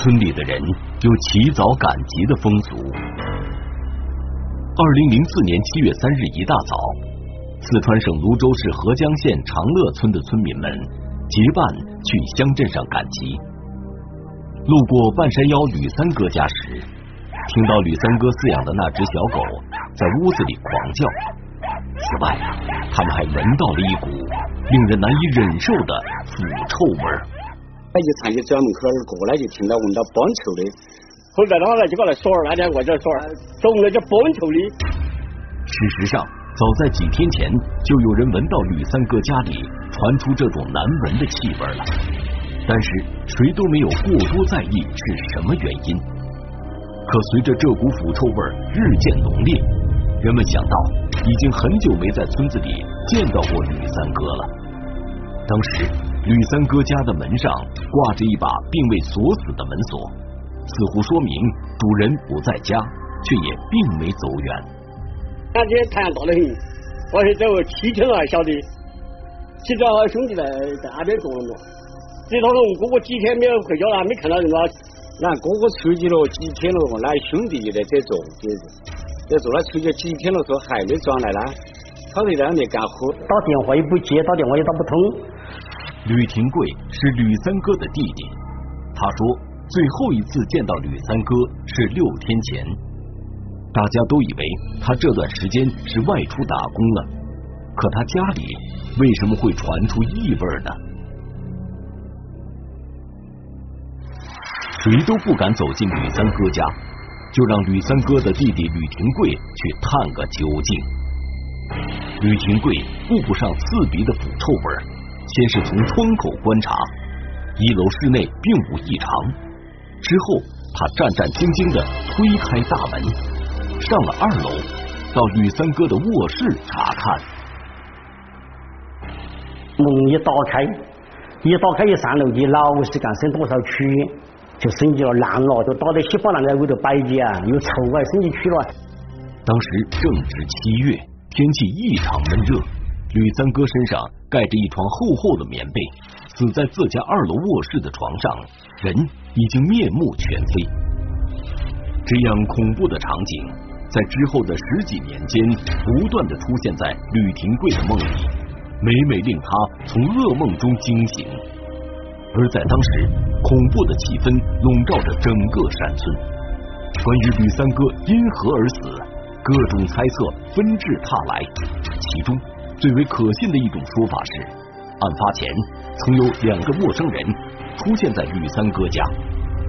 村里的人有起早赶集的风俗。二零零四年七月三日一大早，四川省泸州市合江县长乐村的村民们结伴去乡镇上赶集。路过半山腰吕三哥家时，听到吕三哥饲养的那只小狗在屋子里狂叫。此外，他们还闻到了一股令人难以忍受的腐臭味儿。他就长期转门口过来，就听到闻到崩臭的。后来的话呢，就把它锁儿，那天我就锁儿，总那叫崩臭的。事实上，早在几天前，就有人闻到吕三哥家里传出这种难闻的气味了。但是谁都没有过多在意是什么原因。可随着这股腐臭味日渐浓烈，人们想到已经很久没在村子里见到过吕三哥了。当时。吕三哥家的门上挂着一把并未锁死的门锁，似乎说明主人不在家，却也并没走远。那天太阳大得很，我是走七天了还晓得，其实我兄弟在在那边坐了嘛。这他说哥哥几天没有回家了，没看到人了。那哥哥出去了几天了，那兄弟就在这坐，在坐了出去几天了，说还没转来呢。他在那里干活，打电话也不接，打电话也打不通。吕廷贵是吕三哥的弟弟，他说最后一次见到吕三哥是六天前，大家都以为他这段时间是外出打工了，可他家里为什么会传出异味呢？谁都不敢走进吕三哥家，就让吕三哥的弟弟吕廷贵去探个究竟。吕廷贵顾不上刺鼻的腐臭味儿先是从窗口观察，一楼室内并无异常。之后，他战战兢兢的推开大门，上了二楼，到吕三哥的卧室查看。门一打开，一打开一上楼梯，老是干生多少蛆，就升级了烂了，就打得稀巴烂在屋头摆的啊，又臭啊，升级蛆了。当时正值七月，天气异常闷热。吕三哥身上盖着一床厚厚的棉被，死在自家二楼卧室的床上，人已经面目全非。这样恐怖的场景，在之后的十几年间，不断的出现在吕廷贵的梦里，每每令他从噩梦中惊醒。而在当时，恐怖的气氛笼罩着整个山村。关于吕三哥因何而死，各种猜测纷至沓来，其中。最为可信的一种说法是，案发前曾有两个陌生人出现在吕三哥家，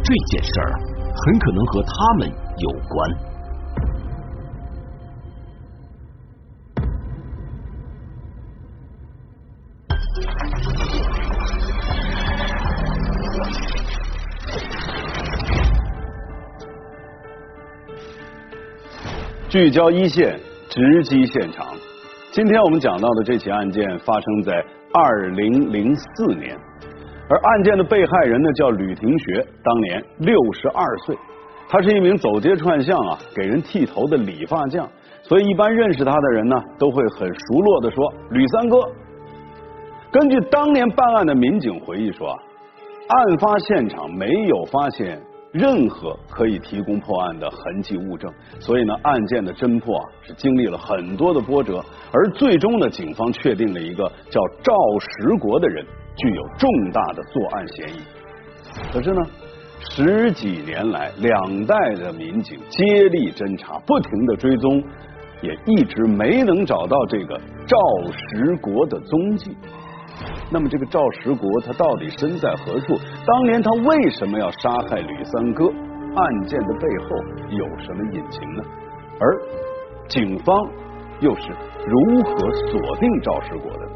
这件事儿很可能和他们有关。聚焦一线，直击现场。今天我们讲到的这起案件发生在二零零四年，而案件的被害人呢叫吕廷学，当年六十二岁，他是一名走街串巷啊给人剃头的理发匠，所以一般认识他的人呢都会很熟络的说吕三哥。根据当年办案的民警回忆说啊，案发现场没有发现。任何可以提供破案的痕迹物证，所以呢，案件的侦破啊是经历了很多的波折，而最终呢，警方确定了一个叫赵石国的人具有重大的作案嫌疑。可是呢，十几年来，两代的民警接力侦查，不停的追踪，也一直没能找到这个赵石国的踪迹。那么这个赵石国他到底身在何处？当年他为什么要杀害吕三哥？案件的背后有什么隐情呢？而警方又是如何锁定赵石国的？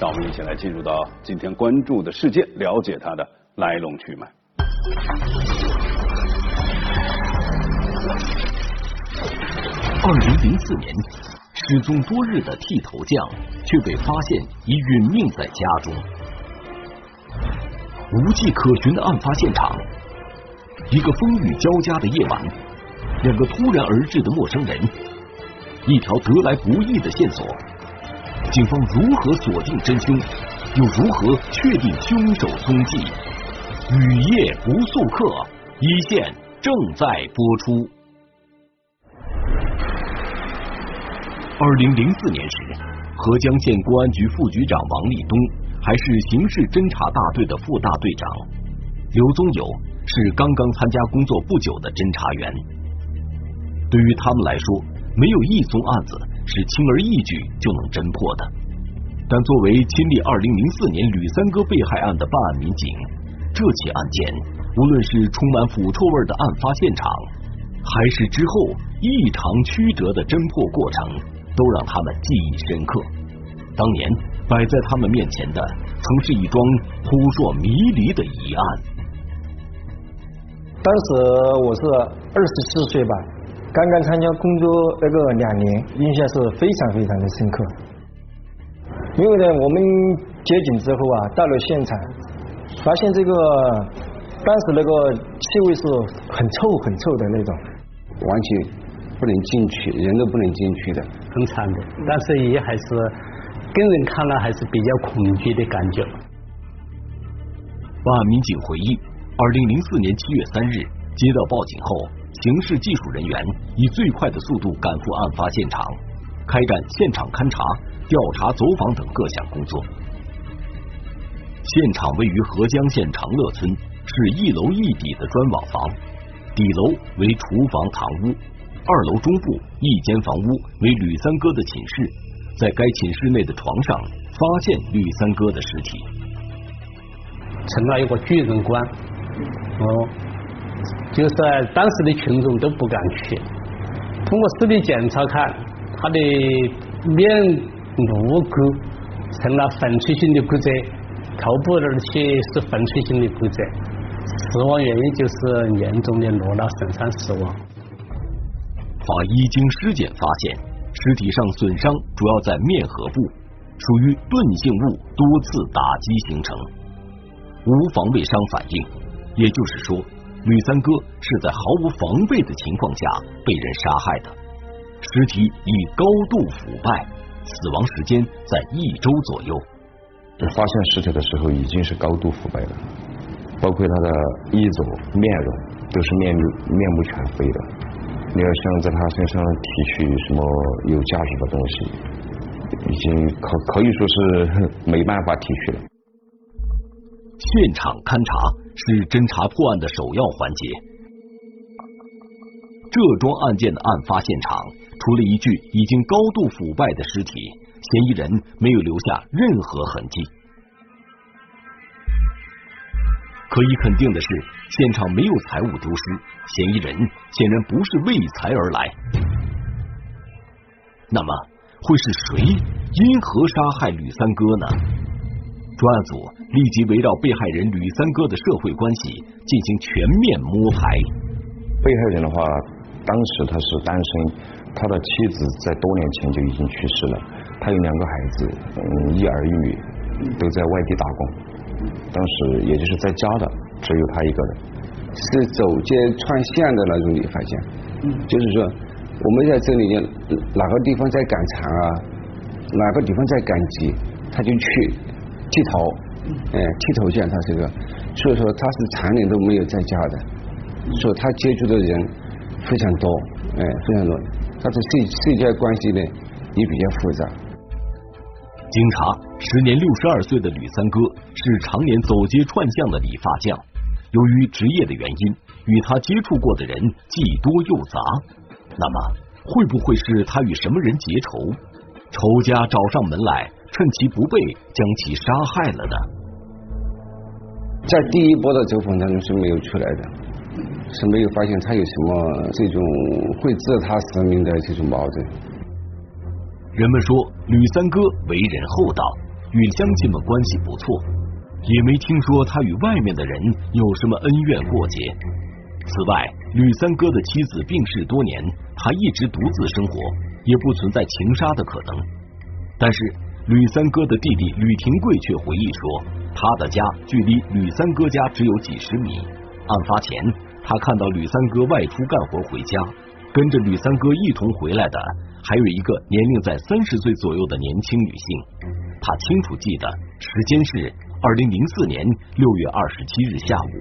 让我们一起来进入到今天关注的事件，了解他的来龙去脉。二零零四年。失踪多日的剃头匠却被发现已殒命在家中，无迹可寻的案发现场，一个风雨交加的夜晚，两个突然而至的陌生人，一条得来不易的线索，警方如何锁定真凶，又如何确定凶手踪迹？雨夜不速客，一线正在播出。二零零四年时，合江县公安局副局长王立东还是刑事侦查大队的副大队长，刘宗友是刚刚参加工作不久的侦查员。对于他们来说，没有一宗案子是轻而易举就能侦破的。但作为亲历二零零四年吕三哥被害案的办案民警，这起案件，无论是充满腐臭味的案发现场，还是之后异常曲折的侦破过程，都让他们记忆深刻。当年摆在他们面前的，曾是一桩扑朔迷离的疑案。当时我是二十四岁吧，刚刚参加工作那个两年，印象是非常非常的深刻。因为呢，我们接警之后啊，到了现场。发现这个当时那个气味是很臭很臭的那种，完全不能进去，人都不能进去的，很惨的。但是也还是跟人看了还是比较恐惧的感觉。办案民警回忆，二零零四年七月三日接到报警后，刑事技术人员以最快的速度赶赴案发现场，开展现场勘查、调查走访等各项工作。现场位于合江县长乐村，是一楼一底的砖瓦房，底楼为厨房堂屋，二楼中部一间房屋为吕三哥的寝室，在该寝室内的床上发现吕三哥的尸体，成了一个巨人观，哦，就是当时的群众都不敢去，通过尸体检查看，他的面颅骨成了粉碎性的骨折。头部那些是粉碎性的骨折，死亡原因就是严重的颅脑损伤死亡。法医经尸检发现，尸体上损伤主要在面颌部，属于钝性物多次打击形成，无防卫伤反应。也就是说，吕三哥是在毫无防备的情况下被人杀害的。尸体已高度腐败，死亡时间在一周左右。发现尸体的时候已经是高度腐败了，包括他的衣着、面容都是面面目全非的。你要想在他身上提取什么有价值的东西，已经可可以说是没办法提取了。现场勘查是侦查破案的首要环节。这桩案件的案发现场，除了一具已经高度腐败的尸体。嫌疑人没有留下任何痕迹。可以肯定的是，现场没有财物丢失，嫌疑人显然不是为财而来。那么，会是谁因何杀害吕三哥呢？专案组立即围绕被害人吕三哥的社会关系进行全面摸排。被害人的话，当时他是单身，他的妻子在多年前就已经去世了。他有两个孩子，嗯，一儿一女，都在外地打工。当时也就是在家的只有他一个人，是走街串巷的那种。理发匠，就是说我们在这里哪个地方在赶场啊，哪个地方在赶集，他就去剃头，哎，剃头匠他是个，所以说他是常年都没有在家的，所以他接触的人非常多，哎，非常多。他的社社交关系呢也比较复杂。经查，时年六十二岁的吕三哥是常年走街串巷的理发匠。由于职业的原因，与他接触过的人既多又杂。那么，会不会是他与什么人结仇？仇家找上门来，趁其不备将其杀害了呢？在第一波的走访当中是没有出来的，是没有发现他有什么这种会自他实命的这种矛盾。人们说吕三哥为人厚道，与乡亲们关系不错，也没听说他与外面的人有什么恩怨过节。此外，吕三哥的妻子病逝多年，他一直独自生活，也不存在情杀的可能。但是，吕三哥的弟弟吕廷贵却回忆说，他的家距离吕三哥家只有几十米。案发前，他看到吕三哥外出干活回家，跟着吕三哥一同回来的。还有一个年龄在三十岁左右的年轻女性，他清楚记得时间是二零零四年六月二十七日下午，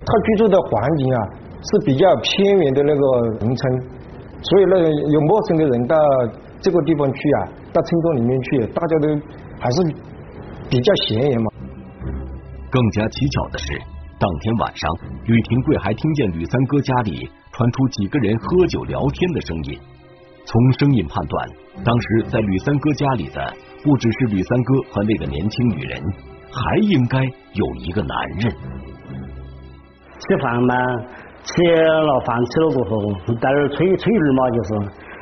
他居住的环境啊是比较偏远的那个农村，所以那个有陌生的人到这个地方去啊，到村庄里面去，大家都还是比较显眼嘛。更加蹊跷的是，当天晚上，吕廷贵还听见吕三哥家里传出几个人喝酒聊天的声音。从声音判断，当时在吕三哥家里的不只是吕三哥和那个年轻女人，还应该有一个男人。吃饭嘛，吃了饭吃了过后，在那儿吹吹牛嘛，就是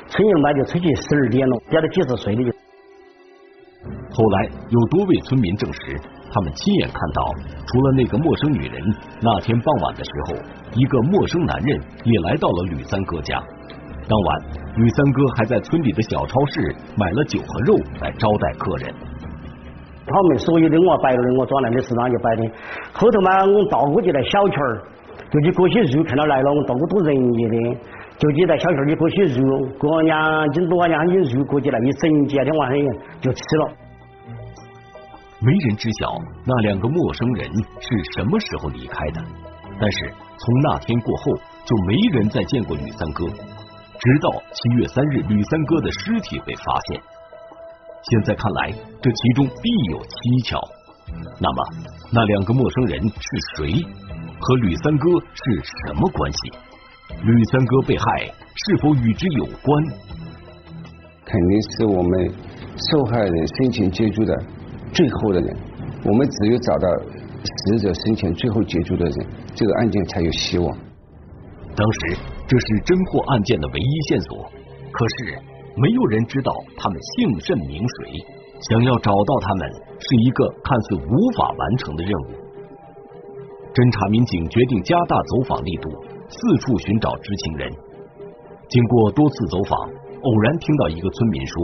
吹牛嘛，就吹去十二点了，要得几十岁的。后来有多位村民证实，他们亲眼看到，除了那个陌生女人，那天傍晚的时候，一个陌生男人也来到了吕三哥家。当晚，吕三哥还在村里的小超市买了酒和肉来招待客人。他们所有的我摆了的，我转来的市场就摆的。后头嘛，我到过去在小区儿，就去割些肉，看到来了，我到过多人家的，就去在小区儿去割些肉，过两斤多两斤肉过去了，一整几天晚上就吃了。没人知晓那两个陌生人是什么时候离开的，但是从那天过后，就没人再见过吕三哥。直到七月三日，吕三哥的尸体被发现。现在看来，这其中必有蹊跷。那么，那两个陌生人是谁？和吕三哥是什么关系？吕三哥被害是否与之有关？肯定是我们受害人申请救助的最后的人。我们只有找到死者生前最后接触的人，这个案件才有希望。当时。这是侦破案件的唯一线索，可是没有人知道他们姓甚名谁。想要找到他们是一个看似无法完成的任务。侦查民警决定加大走访力度，四处寻找知情人。经过多次走访，偶然听到一个村民说，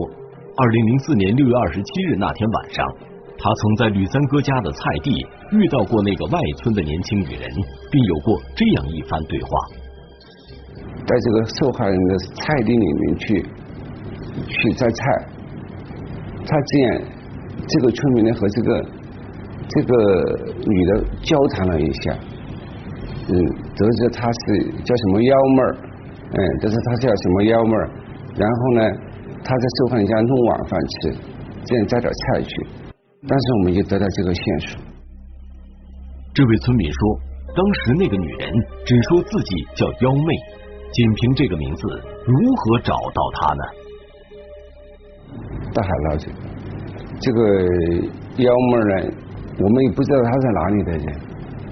二零零四年六月二十七日那天晚上，他曾在吕三哥家的菜地遇到过那个外村的年轻女人，并有过这样一番对话。在这个受害人的菜地里面去去摘菜，他见这个村民呢和这个这个女的交谈了一下，嗯，得知她是叫什么幺妹儿，嗯，得知她叫什么幺妹儿，然后呢，她在受害人家弄晚饭吃，这样摘点菜去，但是我们就得到这个线索。这位村民说，当时那个女人只说自己叫幺妹。仅凭这个名字，如何找到他呢？大海捞针，这个幺妹呢，我们也不知道她是哪里的人，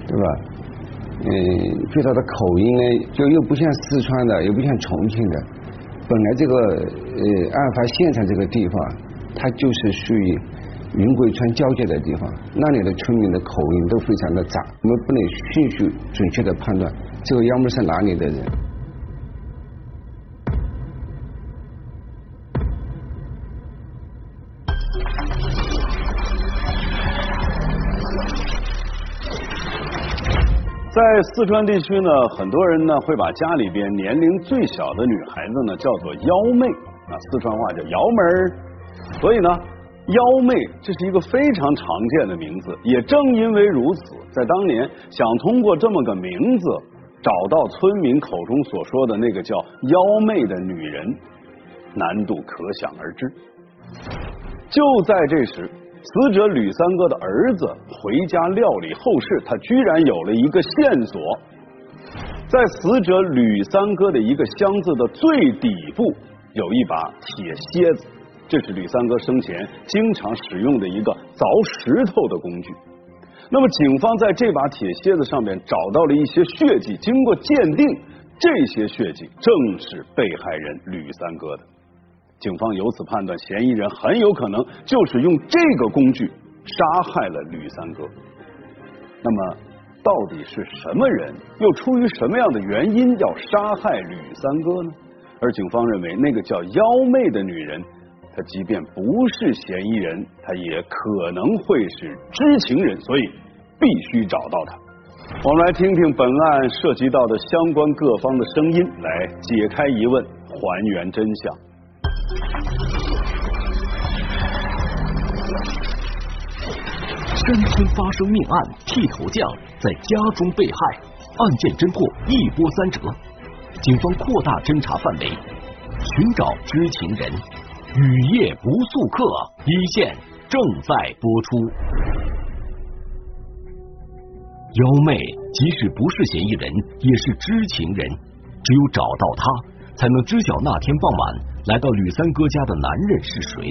对吧？嗯，对她的口音呢，就又不像四川的，又不像重庆的。本来这个呃案发现场这个地方，它就是属于云贵川交界的地方，那里的村民的口音都非常的杂，我们不能迅速准确的判断这个幺妹是哪里的人。在四川地区呢，很多人呢会把家里边年龄最小的女孩子呢叫做幺妹啊，四川话叫幺妹儿。所以呢，幺妹这是一个非常常见的名字。也正因为如此，在当年想通过这么个名字找到村民口中所说的那个叫幺妹的女人，难度可想而知。就在这时。死者吕三哥的儿子回家料理后事，他居然有了一个线索，在死者吕三哥的一个箱子的最底部有一把铁楔子，这是吕三哥生前经常使用的一个凿石头的工具。那么，警方在这把铁楔子上面找到了一些血迹，经过鉴定，这些血迹正是被害人吕三哥的。警方由此判断，嫌疑人很有可能就是用这个工具杀害了吕三哥。那么，到底是什么人，又出于什么样的原因要杀害吕三哥呢？而警方认为，那个叫幺妹的女人，她即便不是嫌疑人，她也可能会是知情人，所以必须找到她。我们来听听本案涉及到的相关各方的声音，来解开疑问，还原真相。山村发生命案，剃头匠在家中被害，案件侦破一波三折。警方扩大侦查范围，寻找知情人。雨夜不速客，一线正在播出。幺妹即使不是嫌疑人，也是知情人。只有找到他，才能知晓那天傍晚来到吕三哥家的男人是谁。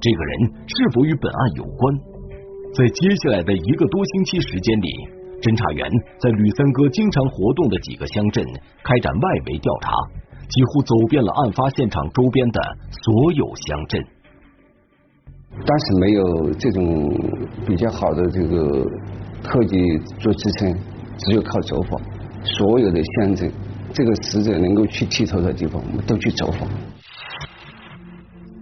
这个人是否与本案有关？在接下来的一个多星期时间里，侦查员在吕三哥经常活动的几个乡镇开展外围调查，几乎走遍了案发现场周边的所有乡镇。当时没有这种比较好的这个科技做支撑，只有靠走访。所有的乡镇，这个死者能够去剃头的地方，我们都去走访。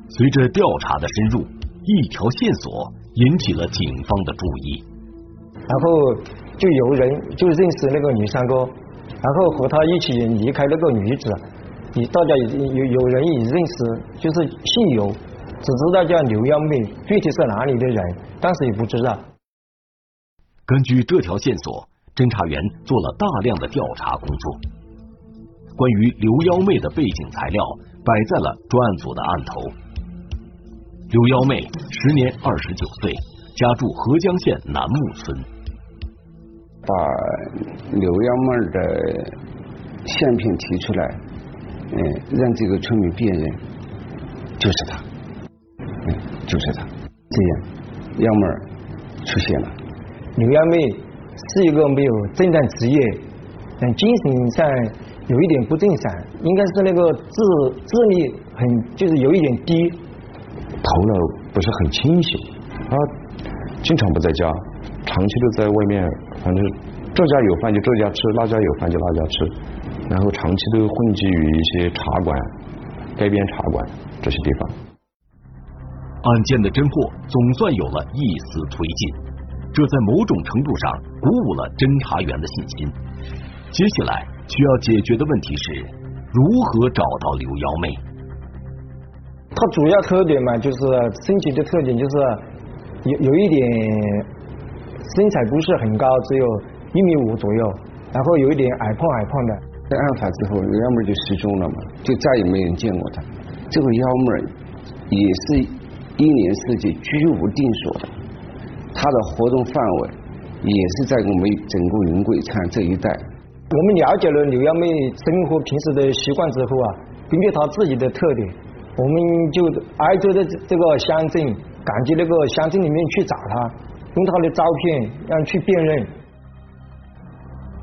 随着调查的深入，一条线索引起了警方的注意。然后就有人就认识那个女三哥，然后和他一起离开那个女子，你大家已有有人已认识，就是姓刘，只知道叫刘幺妹，具体是哪里的人，当时也不知道。根据这条线索，侦查员做了大量的调查工作。关于刘幺妹的背景材料摆在了专案组的案头。刘幺妹时年二十九岁，家住合江县南木村。把刘幺妹的相片提出来，嗯，让这个村民辨认，就是他，嗯，就是他。这样，幺妹出现了。刘幺妹是一个没有正当职业，但精神上有一点不正常，应该是那个智智力很就是有一点低。头脑不是很清醒，他经常不在家，长期都在外面，反正这家有饭就这家吃，那家有饭就那家吃，然后长期都混迹于一些茶馆、街边茶馆这些地方。案件的侦破总算有了一丝推进，这在某种程度上鼓舞了侦查员的信心。接下来需要解决的问题是如何找到刘幺妹。它主要特点嘛，就是身体的特点就是有有一点身材不是很高，只有一米五左右，然后有一点矮胖矮胖的。在案发之后，刘幺妹就失踪了嘛，就再也没人见过她。这个幺妹也是一年四季居无定所的，她的活动范围也是在我们整个云贵川这一带。我们了解了刘幺妹生活平时的习惯之后啊，根据她自己的特点。我们就挨着的这个乡镇，赶去那个乡镇里面去找她，用她的照片让去辨认。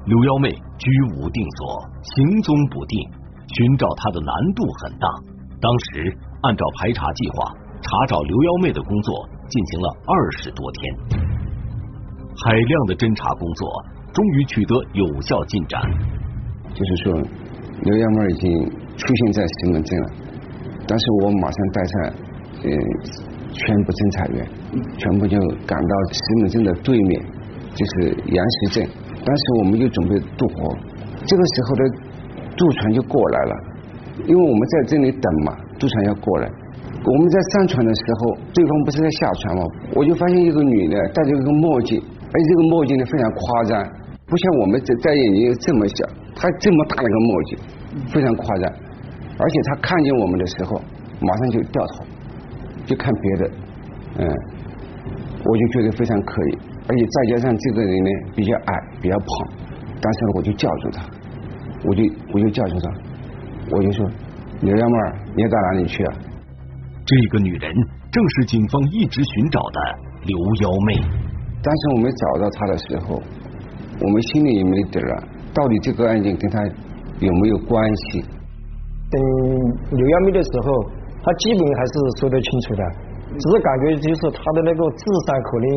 刘幺妹居无定所，行踪不定，寻找她的难度很大。当时按照排查计划，查找刘幺妹的工作进行了二十多天，海量的侦查工作终于取得有效进展。就是说，刘幺妹已经出现在石门镇了。当时我马上带上呃全部侦查员，全部就赶到石门镇的对面，就是杨石镇。当时我们就准备渡河，这个时候的渡船就过来了，因为我们在这里等嘛，渡船要过来。我们在上船的时候，对方不是在下船吗？我就发现一个女的戴着一个墨镜，而且这个墨镜呢非常夸张，不像我们这戴眼镜这么小，他这么大一个墨镜，非常夸张。而且他看见我们的时候，马上就掉头，就看别的，嗯，我就觉得非常可疑。而且再加上这个人呢比较矮，比较胖，当时我就叫住他，我就我就叫住他，我就说：“刘幺妹儿，你要到哪里去啊？”这个女人正是警方一直寻找的刘幺妹。当时我们找到她的时候，我们心里也没底了，到底这个案件跟他有没有关系？等刘幺妹的时候，他基本还是说得清楚的，只是感觉就是他的那个智商可能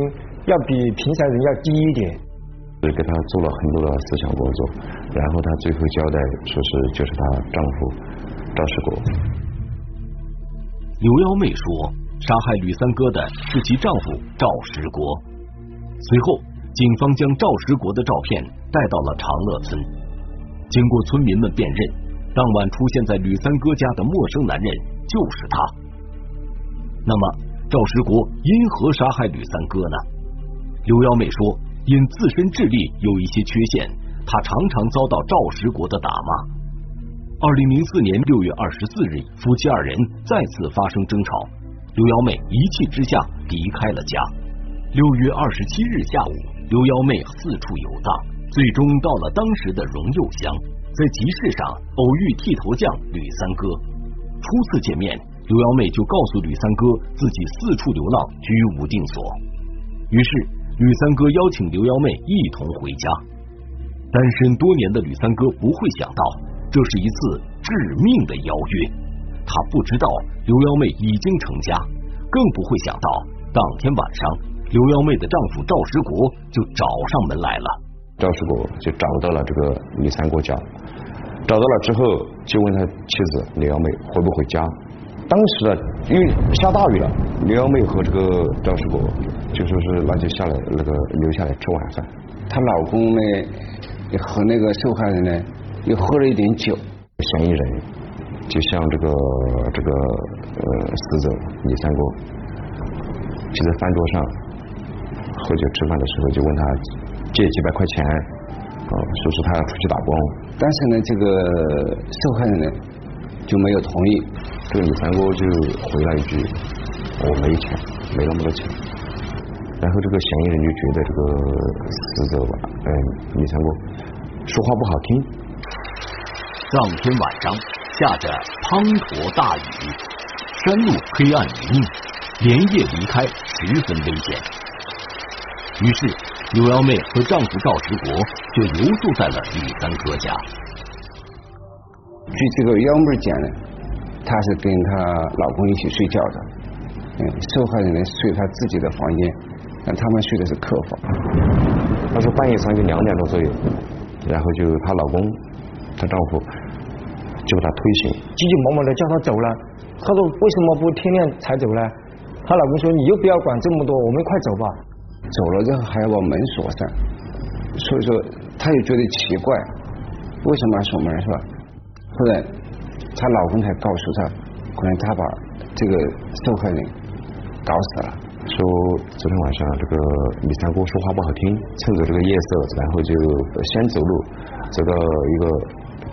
要比平常人要低一点。所以给他做了很多的思想工作，然后他最后交代说是就是她丈夫赵世国。刘幺妹说，杀害吕三哥的是其丈夫赵世国。随后，警方将赵石国的照片带到了长乐村，经过村民们辨认。当晚出现在吕三哥家的陌生男人就是他。那么赵石国因何杀害吕三哥呢？刘幺妹说，因自身智力有一些缺陷，她常常遭到赵石国的打骂。二零零四年六月二十四日，夫妻二人再次发生争吵，刘幺妹一气之下离开了家。六月二十七日下午，刘幺妹四处游荡，最终到了当时的荣佑乡，在集市上偶遇剃头匠吕三哥。初次见面，刘幺妹就告诉吕三哥自己四处流浪，居无定所。于是吕三哥邀请刘幺妹一同回家。单身多年的吕三哥不会想到，这是一次致命的邀约。他不知道刘幺妹已经成家，更不会想到当天晚上刘幺妹的丈夫赵石国就找上门来了。赵石国就找到了这个李三国家，找到了之后就问他妻子刘幺妹回不回家。当时呢，因为下大雨了，刘幺妹和这个赵石国就说是那就下来那个留下来吃晚饭。她老公呢和那个受害人呢又喝了一点酒，嫌疑人就向这个这个呃死者李三国就在饭桌上喝酒吃饭的时候就问他借几百块钱，啊，说是他要出去打工，但是呢这个受害人呢就没有同意。这个李三哥就回了一句：“我没钱，没那么多钱。”然后这个嫌疑人就觉得这个死者吧，嗯，李三哥说话不好听。当天晚上下着滂沱大雨，山路黑暗泥泞，连夜离开十分危险。于是刘幺妹和丈夫赵石国就留宿在了李三哥家。据这个幺妹讲呢。她是跟她老公一起睡觉的，嗯，受害人呢睡她自己的房间，但他们睡的是客房。她说半夜三更两点多左右，然后就她老公，她丈夫就把她推醒，急急忙忙的叫她走了。她说为什么不天亮才走呢？她老公说你又不要管这么多，我们快走吧。走了之后还要把门锁上，所以说她也觉得奇怪，为什么要锁门是吧？后来。她老公才告诉她，可能她把这个受害人搞死了。说昨天晚上这个李三哥说话不好听，趁着这个夜色，然后就先走路走到一个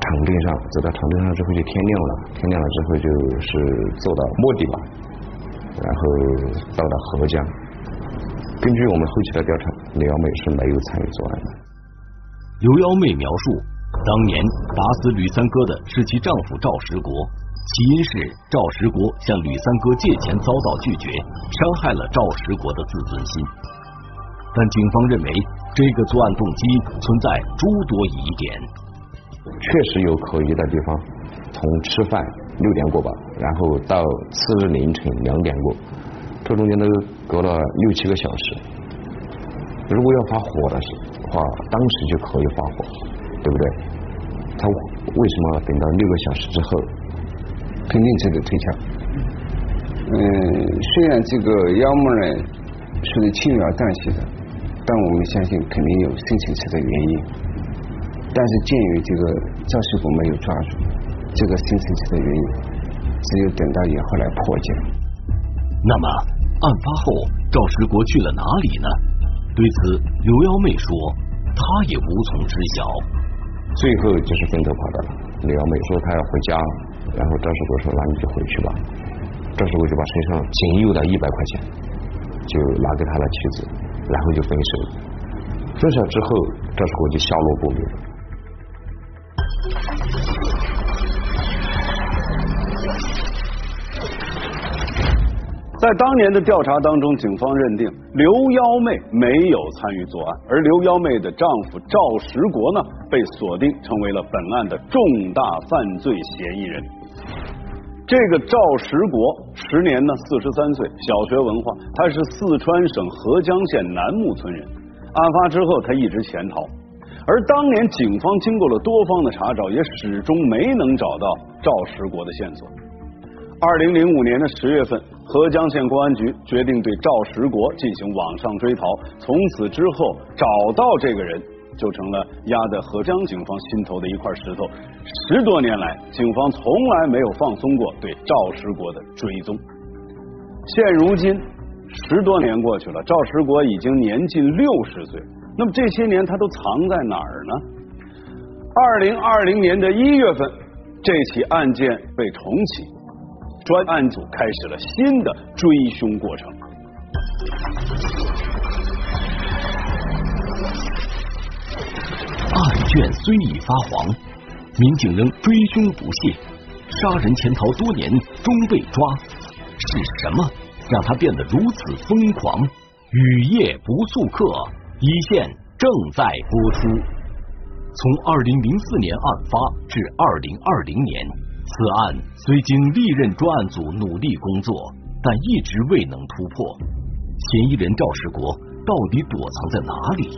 场地上，走到场地上之后就天亮了，天亮了之后就是坐到目的吧，然后到了合江。根据我们后期的调查，刘幺妹是没有参与作案的。刘幺妹描述。当年打死吕三哥的是其丈夫赵石国，起因是赵石国向吕三哥借钱遭到拒绝，伤害了赵石国的自尊心。但警方认为这个作案动机存在诸多疑点。确实有可疑的地方，从吃饭六点过吧，然后到次日凌晨两点过，这中间都隔了六七个小时。如果要发火的话，当时就可以发火，对不对？他为什么等到六个小时之后，肯定值得推敲。嗯，虽然这个妖魔呢是轻描淡写的，但我们相信肯定有深层次的原因。但是鉴于这个赵师傅没有抓住这个深层次的原因，只有等到以后来破解。那么案发后赵石国去了哪里呢？对此，刘幺妹说，她也无从知晓。最后就是分头跑的了。李瑶妹说她要回家，然后赵世国说那你就回去吧。赵世国就把身上仅有的一百块钱就拿给他的妻子，然后就分手。分手之后，赵世国就下落不明。在当年的调查当中，警方认定刘幺妹没有参与作案，而刘幺妹的丈夫赵石国呢，被锁定成为了本案的重大犯罪嫌疑人。这个赵石国时年呢四十三岁，小学文化，他是四川省合江县楠木村人。案发之后，他一直潜逃，而当年警方经过了多方的查找，也始终没能找到赵石国的线索。二零零五年的十月份。合江县公安局决定对赵石国进行网上追逃，从此之后找到这个人就成了压在合江警方心头的一块石头。十多年来，警方从来没有放松过对赵石国的追踪。现如今，十多年过去了，赵石国已经年近六十岁。那么这些年他都藏在哪儿呢？二零二零年的一月份，这起案件被重启，专案组开始了新的追凶过程。案卷虽已发黄，民警仍追凶不懈，杀人潜逃多年终被抓，是什么让他变得如此疯狂？雨夜不速客，一线正在播出。从二零零四年案发至二零二零年，此案虽经历任专案组努力工作，但一直未能突破。嫌疑人赵世国到底躲藏在哪里？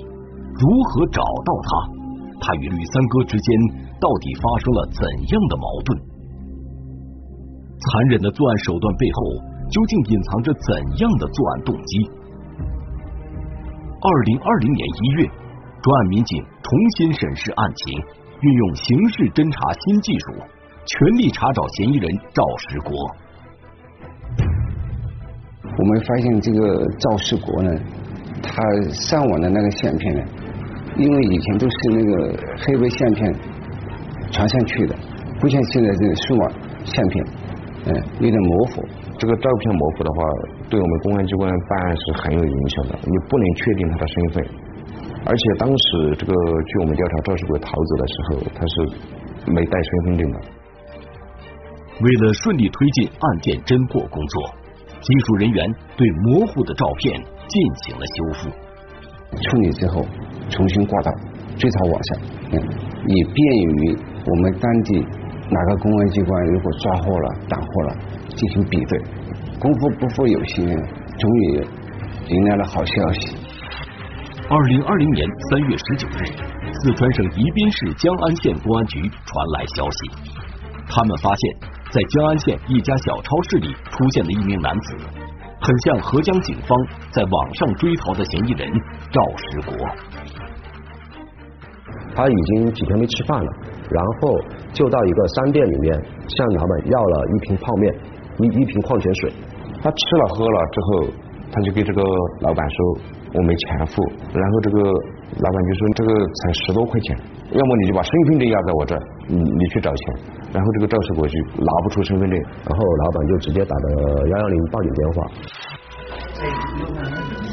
如何找到他？他与吕三哥之间到底发生了怎样的矛盾？残忍的作案手段背后究竟隐藏着怎样的作案动机？二零二零年一月，专案民警重新审视案情，运用刑事侦查新技术，全力查找嫌疑人赵世国。我们发现这个赵世国呢，他上网的那个相片呢，因为以前都是那个黑白相片传上去的，不像现在这个数码相片，嗯，有点模糊。这个照片模糊的话，对我们公安机关办案是很有影响的。你不能确定他的身份，而且当时这个据我们调查，赵世国逃走的时候，他是没带身份证的。为了顺利推进案件侦破工作，技术人员对模糊的照片进行了修复。处理之后，重新挂到追查网上，嗯，以便于我们当地哪个公安机关如果抓获了、挡获了，进行比对。功夫不负有心人，终于迎来了好消息。二零二零年三月十九日，四川省宜宾市江安县公安局传来消息，他们发现，在江安县一家小超市里出现了一名男子，很像合江警方在网上追逃的嫌疑人赵石国。他已经几天没吃饭了，然后就到一个商店里面向老板要了一瓶泡面，一一瓶矿泉水。他吃了喝了之后，他就给这个老板说我没钱付，然后这个老板就说这个才十多块钱，要么你就把身份证压在我这儿，你你去找钱。然后这个赵世国就拿不出身份证，然后老板就直接打了幺幺零报警电话。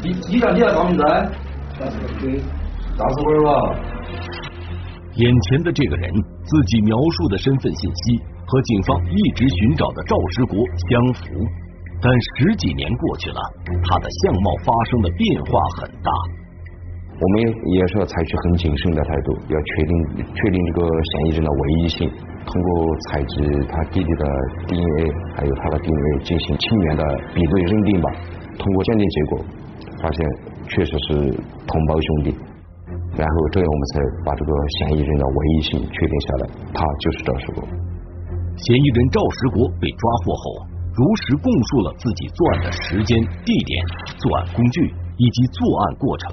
你你想你要报名单？大石龟吧。眼前的这个人，自己描述的身份信息和警方一直寻找的赵石国相符，但十几年过去了，他的相貌发生的变化很大。我们也是要采取很谨慎的态度，要确定确定这个嫌疑人的唯一性，通过采集他弟弟的 DNA，还有他的 DNA 进行亲缘的比对认定吧。通过鉴定结果，发现确实是同胞兄弟，然后这样我们才把这个嫌疑人的唯一性确定下来，他就是赵世国。嫌疑人赵石国被抓获后，如实供述了自己作案的时间、地点、作案工具以及作案过程，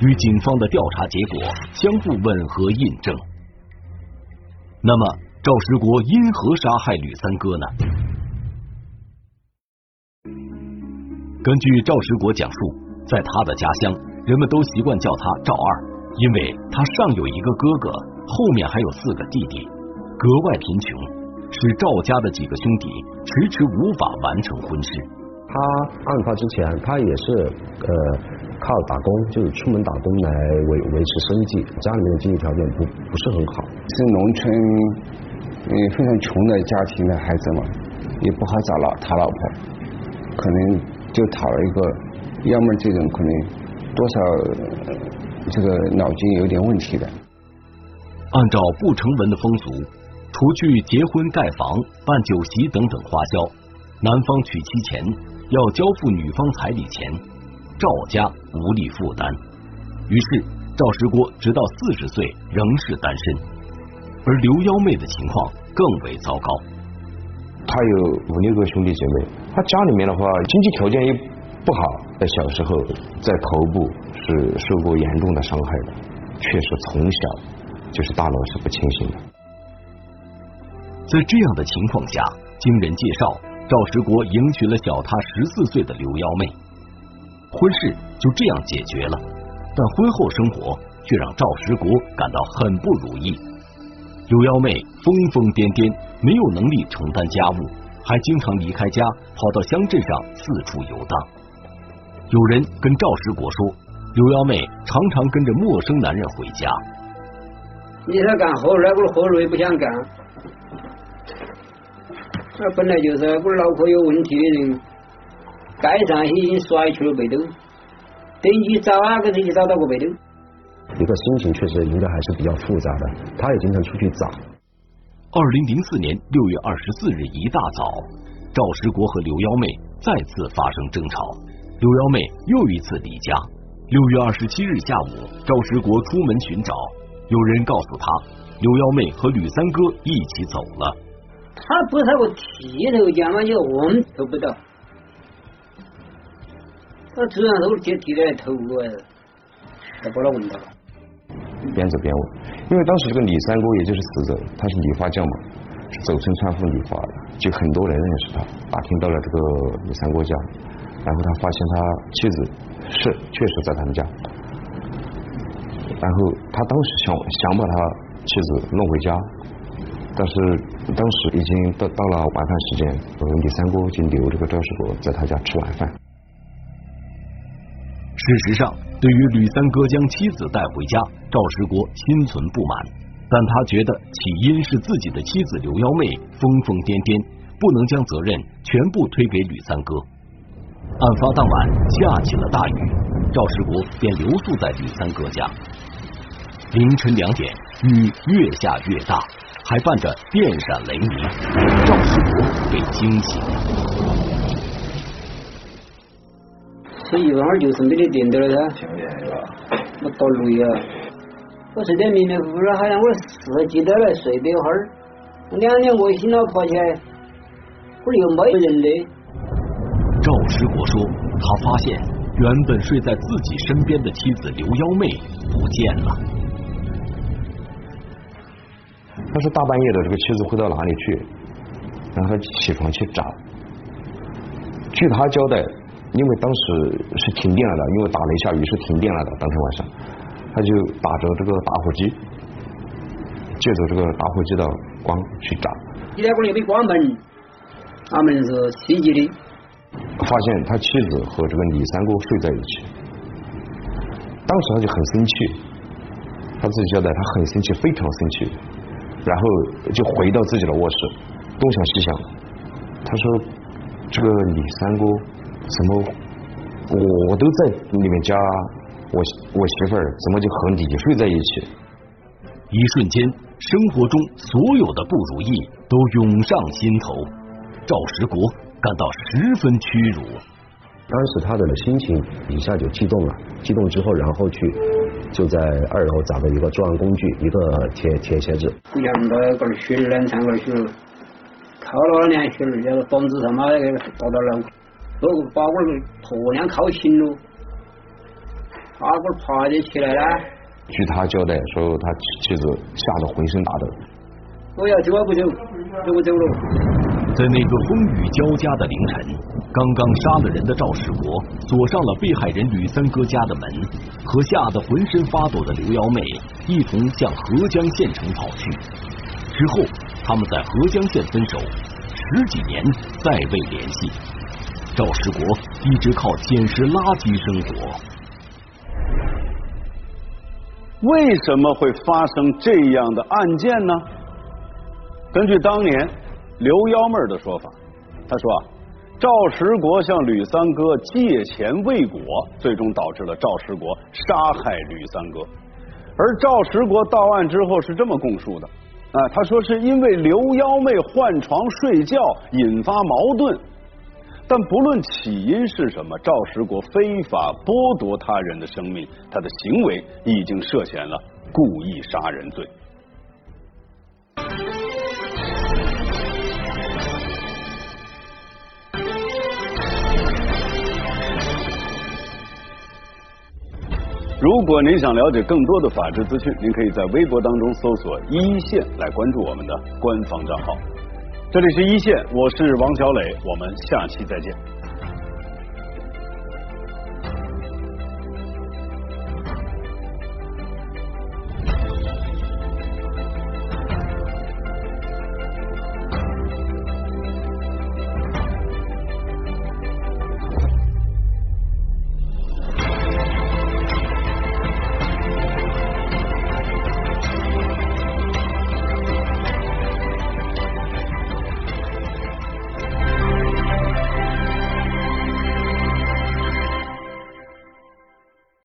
与警方的调查结果相互吻合印证。那么，赵石国因何杀害吕三哥呢？根据赵石国讲述，在他的家乡，人们都习惯叫他赵二，因为他上有一个哥哥，后面还有四个弟弟，格外贫穷，使赵家的几个兄弟迟迟无法完成婚事。他案发之前，他也是呃靠打工，就是出门打工来维维持生计，家里面的经济条件不不是很好，是农村嗯非常穷的家庭的孩子嘛，也不好找老讨老婆，可能就讨了一个，要么这种可能多少呃这个脑筋有点问题的。按照不成文的风俗，除去结婚、盖房、办酒席等等花销，男方娶妻前要交付女方彩礼钱，赵家无力负担。于是赵石国直到四十岁仍是单身，而刘幺妹的情况更为糟糕。他有五六个兄弟姐妹，他家里面的话经济条件也不好，在小时候在头部是受过严重的伤害的，确实从小就是大脑是不清醒的。在这样的情况下，经人介绍，赵石国迎娶了小他十四岁的刘幺妹，婚事就这样解决了。但婚后生活却让赵石国感到很不如意。刘幺妹疯疯癫癫，没有能力承担家务，还经常离开家跑到乡镇上四处游荡。有人跟赵石国说，刘幺妹常常跟着陌生男人回家。你说干活那我活路也不想干，那本来就是我脑壳有问题的人，街上已经甩去了北斗，等你找哪个人就找到个北斗。一个心情确实应该还是比较复杂的，他也经常出去找。二零零四年六月二十四日一大早，赵石国和刘幺妹再次发生争吵，刘幺妹又一次离家。六月二十七日下午，赵石国出门寻找，有人告诉他，刘幺妹和吕三哥一起走了。他不是个剃头匠吗？你问都不到，他主要都是接剃的头啊，还把他问到了。边走边问，因为当时这个李三哥也就是死者，他是理发匠嘛，是走村串户理发的，就很多人认识他。打听到了这个李三哥家，然后他发现他妻子是确实在他们家，然后他当时想想把他妻子弄回家，但是当时已经到到了晚饭时间，李三哥就留这个赵世国在他家吃晚饭。事实上，对于吕三哥将妻子带回家，赵石国心存不满，但他觉得起因是自己的妻子刘幺妹疯疯癫癫，不能将责任全部推给吕三哥。案发当晚下起了大雨，赵石国便留宿在吕三哥家。凌晨两点，雨越下越大，还伴着电闪雷鸣，赵世国被惊醒了。这一晚上就是没得电到了噻，我多累啊！我睡得迷迷糊糊的，好像我是记得来睡一会儿，两点我醒了爬起来，我又没人的。赵石国说，他发现原本睡在自己身边的妻子刘幺妹不见了。他说大半夜的，这个妻子会到哪里去？然后起床去找。据他交代。因为当时是停电了的，因为打雷下雨是停电了的。当天晚上，他就打着这个打火机，借着这个打火机的光去找。一天过又没关门，他门是虚起的。发现他妻子和这个李三哥睡在一起，当时他就很生气，他自己交代他很生气，非常生气，然后就回到自己的卧室，东想西想，他说这个李三哥。怎么？我都在你们家，我我媳妇儿怎么就和你睡在一起？一瞬间，生活中所有的不如意都涌上心头，赵石国感到十分屈辱。当时他的心情一下就激动了，激动之后，然后去就在二楼找到一个作案工具，一个铁铁锨子。不像那个血两三个血，靠了两血，要是房子他妈的倒到了。如果把我给婆娘靠醒了，他给我爬就起来了。据他交代说，他妻子吓得浑身打抖。我要走啊不走，我不走了。在那个风雨交加的凌晨，刚刚杀了人的赵世国锁上了被害人吕三哥家的门，和吓得浑身发抖的刘幺妹一同向合江县城跑去。之后，他们在合江县分手，十几年再未联系。赵世国一直靠捡拾垃圾生活。为什么会发生这样的案件呢？根据当年刘幺妹的说法，他说啊，赵石国向吕三哥借钱未果，最终导致了赵石国杀害吕三哥。而赵石国到案之后是这么供述的啊，他说是因为刘幺妹换床睡觉引发矛盾。但不论起因是什么，赵石国非法剥夺他人的生命，他的行为已经涉嫌了故意杀人罪。如果您想了解更多的法治资讯，您可以在微博当中搜索“一线”来关注我们的官方账号。这里是一线，我是王小磊，我们下期再见。